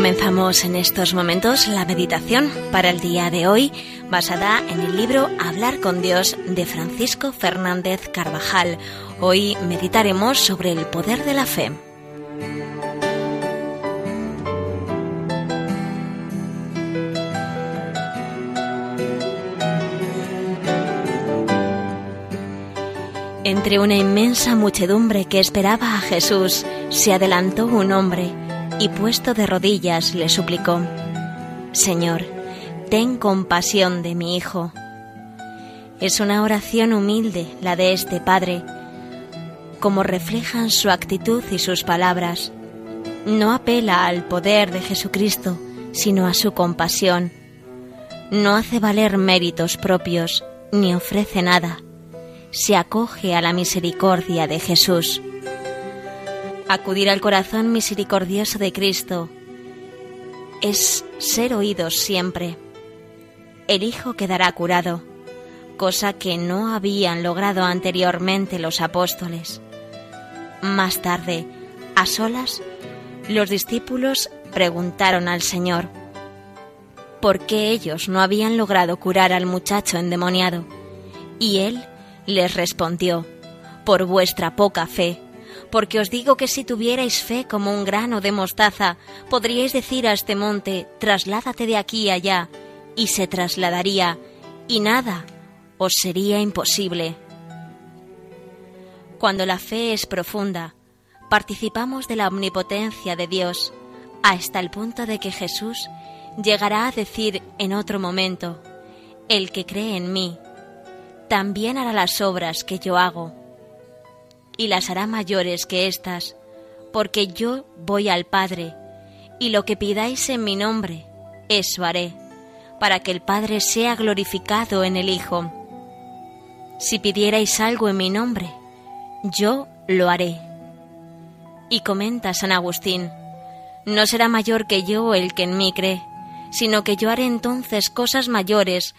Comenzamos en estos momentos la meditación para el día de hoy basada en el libro Hablar con Dios de Francisco Fernández Carvajal. Hoy meditaremos sobre el poder de la fe. Entre una inmensa muchedumbre que esperaba a Jesús, se adelantó un hombre y puesto de rodillas le suplicó, Señor, ten compasión de mi hijo. Es una oración humilde la de este Padre, como reflejan su actitud y sus palabras. No apela al poder de Jesucristo, sino a su compasión. No hace valer méritos propios, ni ofrece nada. Se acoge a la misericordia de Jesús acudir al corazón misericordioso de Cristo es ser oídos siempre. El Hijo quedará curado, cosa que no habían logrado anteriormente los apóstoles. Más tarde, a solas, los discípulos preguntaron al Señor por qué ellos no habían logrado curar al muchacho endemoniado. Y él les respondió, por vuestra poca fe porque os digo que si tuvierais fe como un grano de mostaza, podríais decir a este monte, trasládate de aquí allá, y se trasladaría, y nada os sería imposible. Cuando la fe es profunda, participamos de la omnipotencia de Dios, hasta el punto de que Jesús llegará a decir en otro momento, el que cree en mí, también hará las obras que yo hago y las hará mayores que éstas, porque yo voy al Padre, y lo que pidáis en mi nombre, eso haré, para que el Padre sea glorificado en el Hijo. Si pidierais algo en mi nombre, yo lo haré. Y comenta San Agustín, no será mayor que yo el que en mí cree, sino que yo haré entonces cosas mayores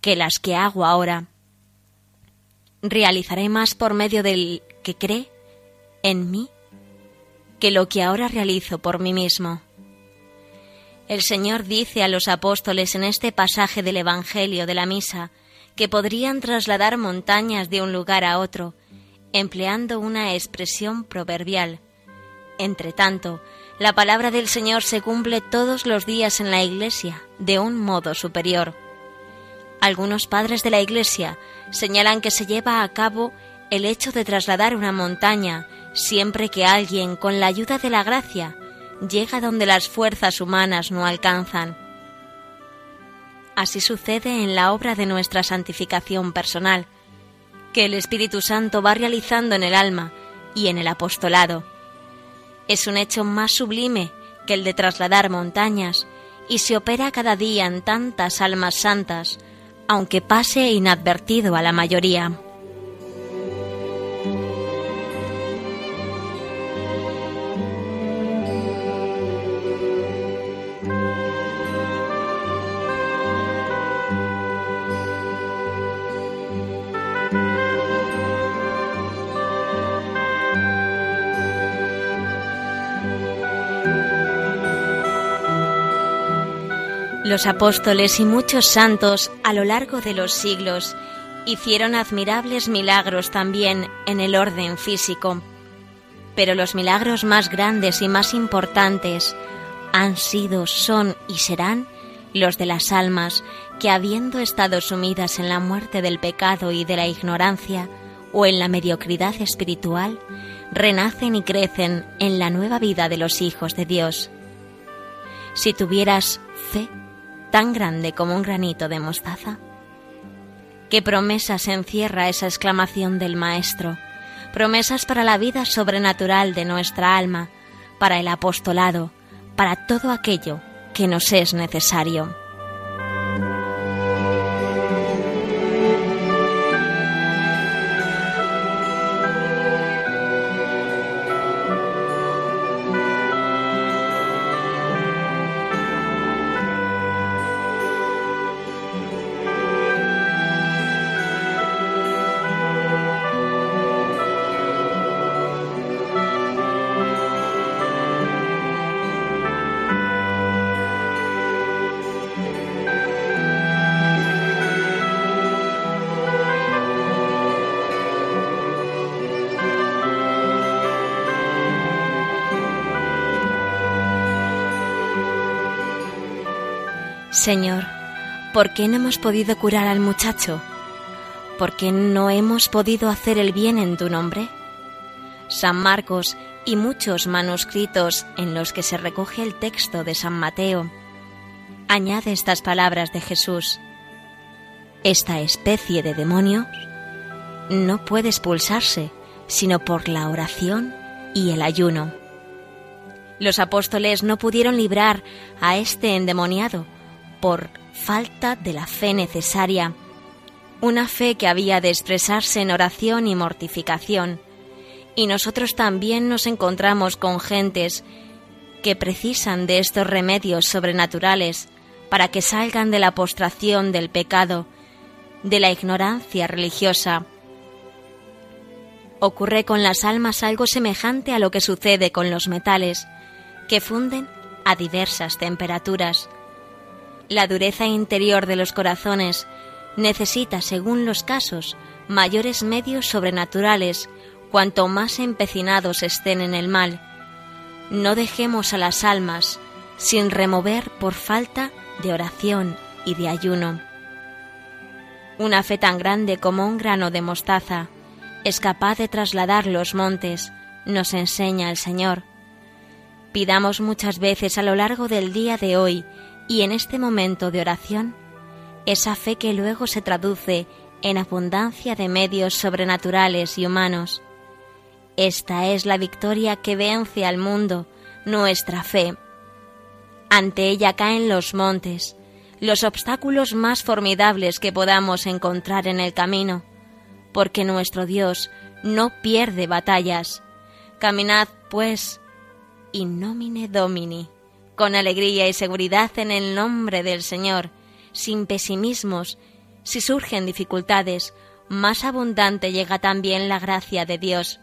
que las que hago ahora. Realizaré más por medio del que cree en mí que lo que ahora realizo por mí mismo. El Señor dice a los apóstoles en este pasaje del Evangelio de la Misa que podrían trasladar montañas de un lugar a otro, empleando una expresión proverbial. Entre tanto, la palabra del Señor se cumple todos los días en la Iglesia de un modo superior. Algunos padres de la Iglesia señalan que se lleva a cabo el hecho de trasladar una montaña siempre que alguien, con la ayuda de la gracia, llega donde las fuerzas humanas no alcanzan. Así sucede en la obra de nuestra santificación personal, que el Espíritu Santo va realizando en el alma y en el apostolado. Es un hecho más sublime que el de trasladar montañas y se opera cada día en tantas almas santas, aunque pase inadvertido a la mayoría. Los apóstoles y muchos santos a lo largo de los siglos hicieron admirables milagros también en el orden físico, pero los milagros más grandes y más importantes han sido, son y serán los de las almas que habiendo estado sumidas en la muerte del pecado y de la ignorancia o en la mediocridad espiritual, renacen y crecen en la nueva vida de los hijos de Dios. Si tuvieras fe, tan grande como un granito de mostaza? ¿Qué promesas encierra esa exclamación del Maestro? Promesas para la vida sobrenatural de nuestra alma, para el apostolado, para todo aquello que nos es necesario. Señor, ¿por qué no hemos podido curar al muchacho? ¿Por qué no hemos podido hacer el bien en tu nombre? San Marcos y muchos manuscritos en los que se recoge el texto de San Mateo añade estas palabras de Jesús. Esta especie de demonio no puede expulsarse sino por la oración y el ayuno. Los apóstoles no pudieron librar a este endemoniado por falta de la fe necesaria, una fe que había de expresarse en oración y mortificación. Y nosotros también nos encontramos con gentes que precisan de estos remedios sobrenaturales para que salgan de la postración del pecado, de la ignorancia religiosa. Ocurre con las almas algo semejante a lo que sucede con los metales, que funden a diversas temperaturas. La dureza interior de los corazones necesita, según los casos, mayores medios sobrenaturales cuanto más empecinados estén en el mal. No dejemos a las almas sin remover por falta de oración y de ayuno. Una fe tan grande como un grano de mostaza es capaz de trasladar los montes, nos enseña el Señor. Pidamos muchas veces a lo largo del día de hoy y en este momento de oración esa fe que luego se traduce en abundancia de medios sobrenaturales y humanos. Esta es la victoria que vence al mundo, nuestra fe. Ante ella caen los montes, los obstáculos más formidables que podamos encontrar en el camino, porque nuestro Dios no pierde batallas. Caminad, pues, in nomine Domini, con alegría y seguridad en el nombre del Señor, sin pesimismos. Si surgen dificultades, más abundante llega también la gracia de Dios.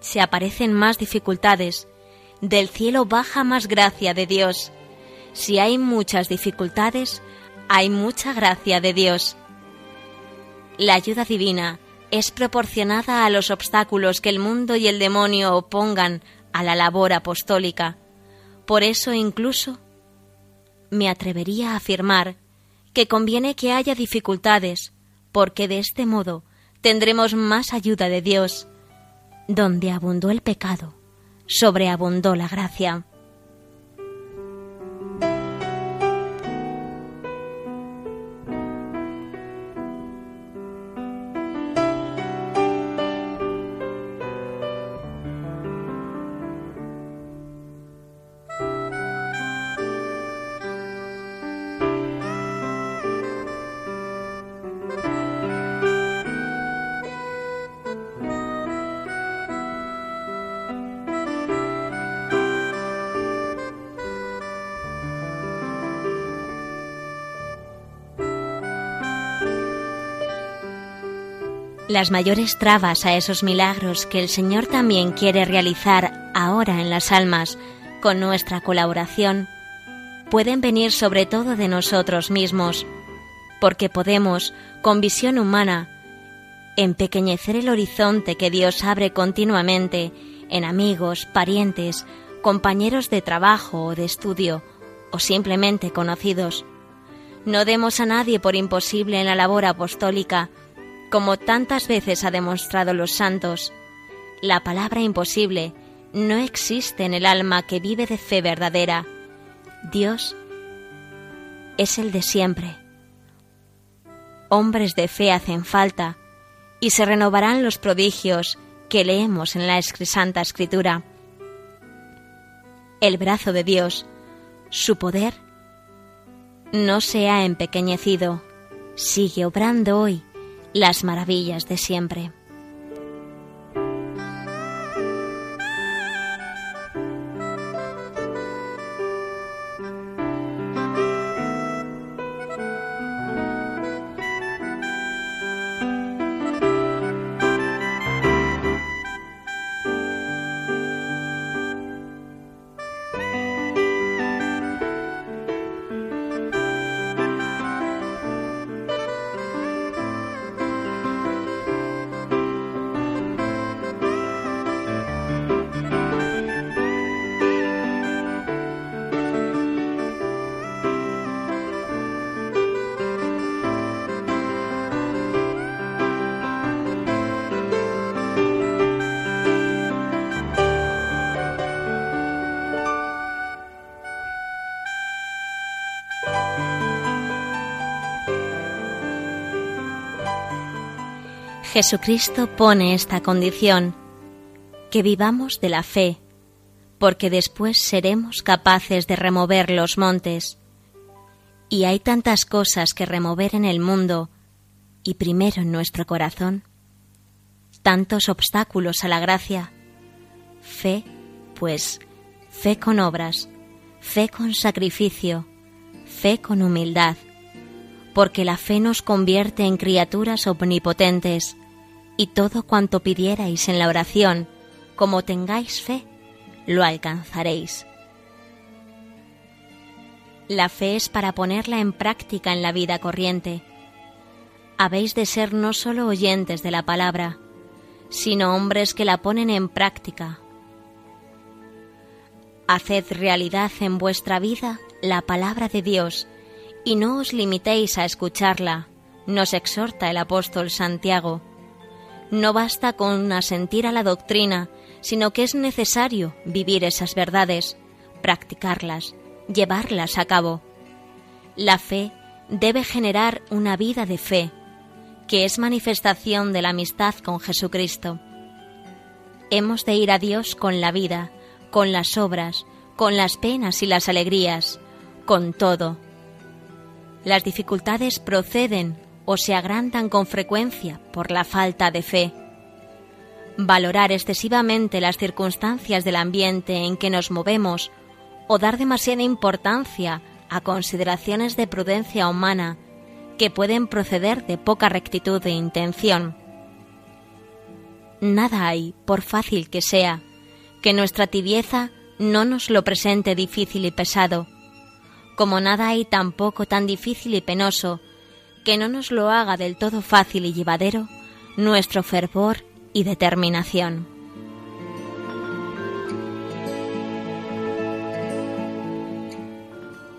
Si aparecen más dificultades, del cielo baja más gracia de Dios. Si hay muchas dificultades, hay mucha gracia de Dios. La ayuda divina es proporcionada a los obstáculos que el mundo y el demonio opongan a la labor apostólica. Por eso incluso me atrevería a afirmar que conviene que haya dificultades, porque de este modo tendremos más ayuda de Dios. Donde abundó el pecado, sobreabundó la gracia. Las mayores trabas a esos milagros que el Señor también quiere realizar ahora en las almas con nuestra colaboración, pueden venir sobre todo de nosotros mismos, porque podemos, con visión humana, empequeñecer el horizonte que Dios abre continuamente en amigos, parientes, compañeros de trabajo o de estudio, o simplemente conocidos. No demos a nadie por imposible en la labor apostólica, como tantas veces ha demostrado los santos, la palabra imposible no existe en el alma que vive de fe verdadera. Dios es el de siempre. Hombres de fe hacen falta y se renovarán los prodigios que leemos en la Santa Escritura. El brazo de Dios, su poder, no se ha empequeñecido, sigue obrando hoy las maravillas de siempre. Jesucristo pone esta condición, que vivamos de la fe, porque después seremos capaces de remover los montes. Y hay tantas cosas que remover en el mundo, y primero en nuestro corazón, tantos obstáculos a la gracia. Fe, pues, fe con obras, fe con sacrificio, fe con humildad, porque la fe nos convierte en criaturas omnipotentes, y todo cuanto pidierais en la oración, como tengáis fe, lo alcanzaréis. La fe es para ponerla en práctica en la vida corriente. Habéis de ser no solo oyentes de la palabra, sino hombres que la ponen en práctica. Haced realidad en vuestra vida la palabra de Dios y no os limitéis a escucharla, nos exhorta el apóstol Santiago. No basta con asentir a la doctrina, sino que es necesario vivir esas verdades, practicarlas, llevarlas a cabo. La fe debe generar una vida de fe, que es manifestación de la amistad con Jesucristo. Hemos de ir a Dios con la vida, con las obras, con las penas y las alegrías, con todo. Las dificultades proceden o se agrandan con frecuencia por la falta de fe. Valorar excesivamente las circunstancias del ambiente en que nos movemos o dar demasiada importancia a consideraciones de prudencia humana que pueden proceder de poca rectitud de intención. Nada hay, por fácil que sea, que nuestra tibieza no nos lo presente difícil y pesado, como nada hay tampoco tan difícil y penoso que no nos lo haga del todo fácil y llevadero nuestro fervor y determinación.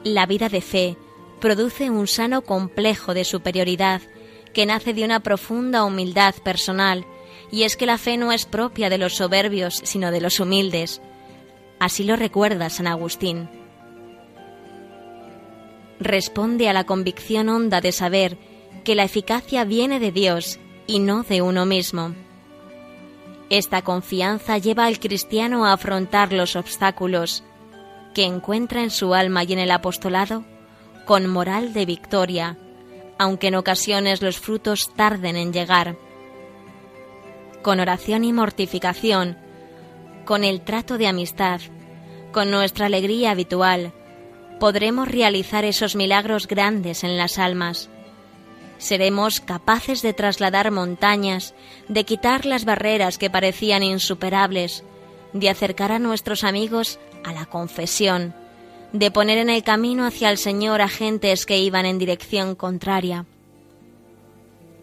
La vida de fe produce un sano complejo de superioridad que nace de una profunda humildad personal, y es que la fe no es propia de los soberbios, sino de los humildes. Así lo recuerda San Agustín responde a la convicción honda de saber que la eficacia viene de Dios y no de uno mismo. Esta confianza lleva al cristiano a afrontar los obstáculos que encuentra en su alma y en el apostolado con moral de victoria, aunque en ocasiones los frutos tarden en llegar. Con oración y mortificación, con el trato de amistad, con nuestra alegría habitual, podremos realizar esos milagros grandes en las almas. Seremos capaces de trasladar montañas, de quitar las barreras que parecían insuperables, de acercar a nuestros amigos a la confesión, de poner en el camino hacia el Señor a gentes que iban en dirección contraria.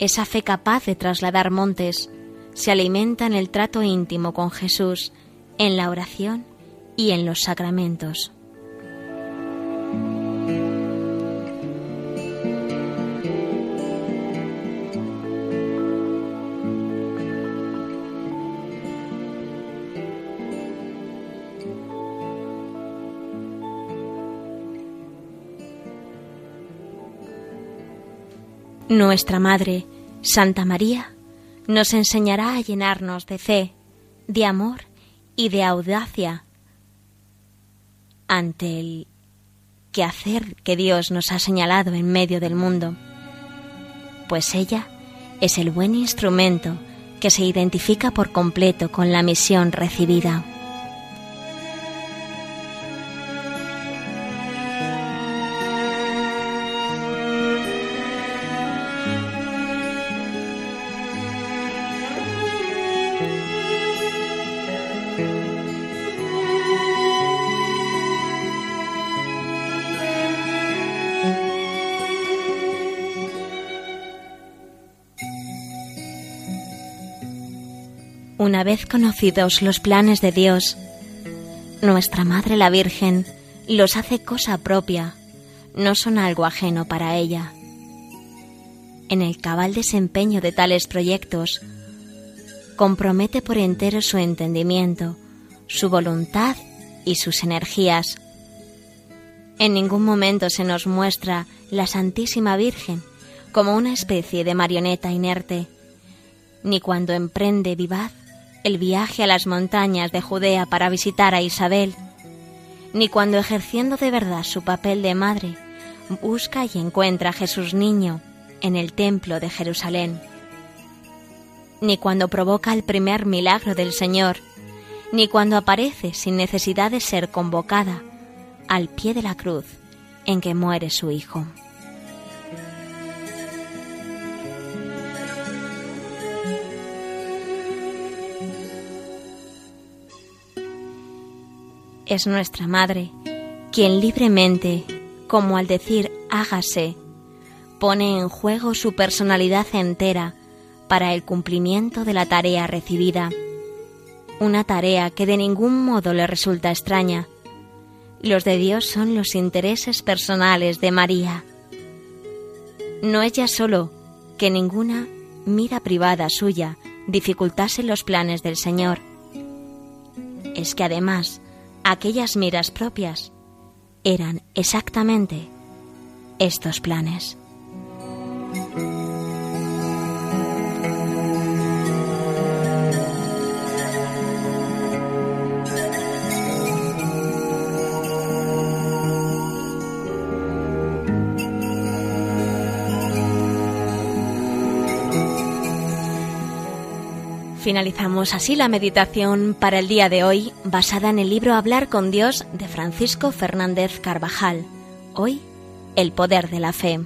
Esa fe capaz de trasladar montes se alimenta en el trato íntimo con Jesús, en la oración y en los sacramentos. Nuestra Madre, Santa María, nos enseñará a llenarnos de fe, de amor y de audacia ante el quehacer que Dios nos ha señalado en medio del mundo, pues ella es el buen instrumento que se identifica por completo con la misión recibida. Una vez conocidos los planes de Dios, nuestra Madre la Virgen los hace cosa propia, no son algo ajeno para ella. En el cabal desempeño de tales proyectos, compromete por entero su entendimiento, su voluntad y sus energías. En ningún momento se nos muestra la Santísima Virgen como una especie de marioneta inerte, ni cuando emprende vivaz el viaje a las montañas de Judea para visitar a Isabel, ni cuando ejerciendo de verdad su papel de madre, busca y encuentra a Jesús niño en el templo de Jerusalén, ni cuando provoca el primer milagro del Señor, ni cuando aparece sin necesidad de ser convocada al pie de la cruz en que muere su Hijo. Es nuestra Madre, quien libremente, como al decir hágase, pone en juego su personalidad entera para el cumplimiento de la tarea recibida, una tarea que de ningún modo le resulta extraña. Los de Dios son los intereses personales de María. No ella solo, que ninguna mira privada suya dificultase los planes del Señor. Es que además, aquellas miras propias eran exactamente estos planes. Finalizamos así la meditación para el día de hoy basada en el libro Hablar con Dios de Francisco Fernández Carvajal. Hoy, el poder de la fe.